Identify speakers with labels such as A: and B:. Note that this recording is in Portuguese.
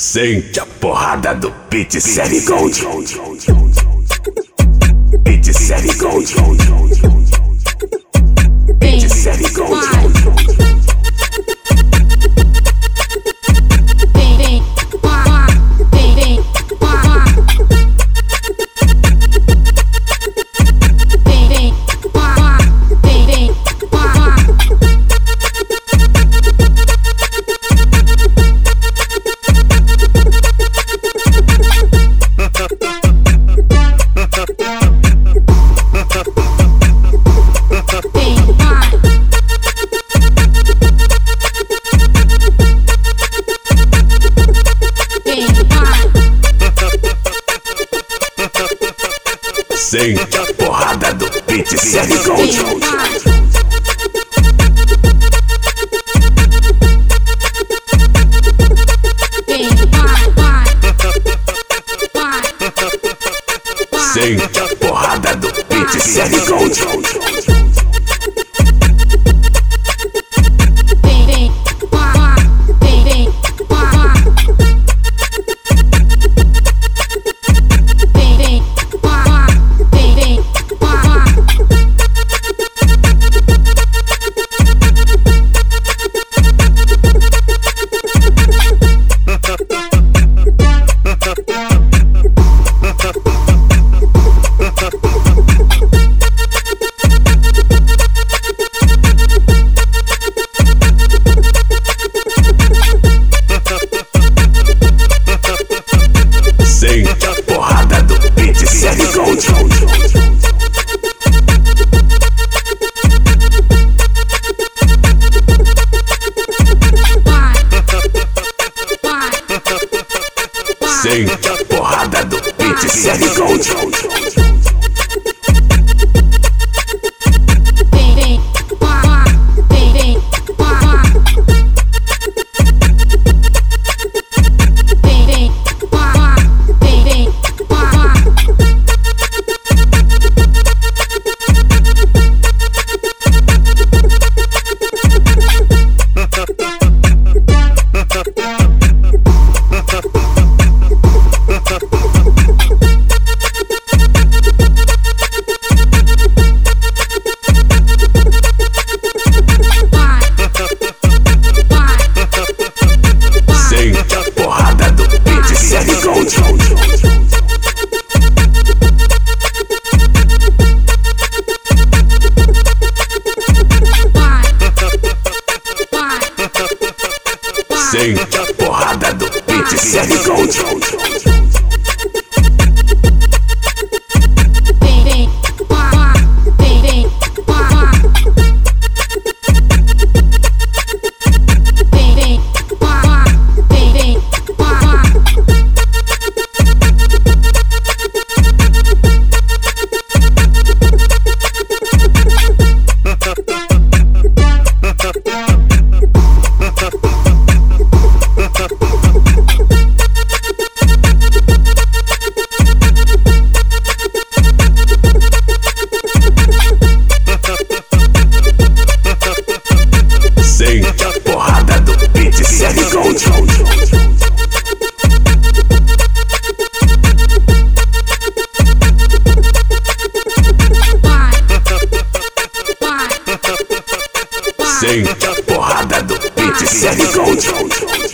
A: Sente a porrada do Pit Série Gold. Pit Série Gold. Sente a porrada do Pit Série Gold. Sente a porrada do Pit Série Gold. A porrada do Pit Série Gold. Sente a porrada do Pit Série Gold. Sente a porrada do Pit Pete Gold.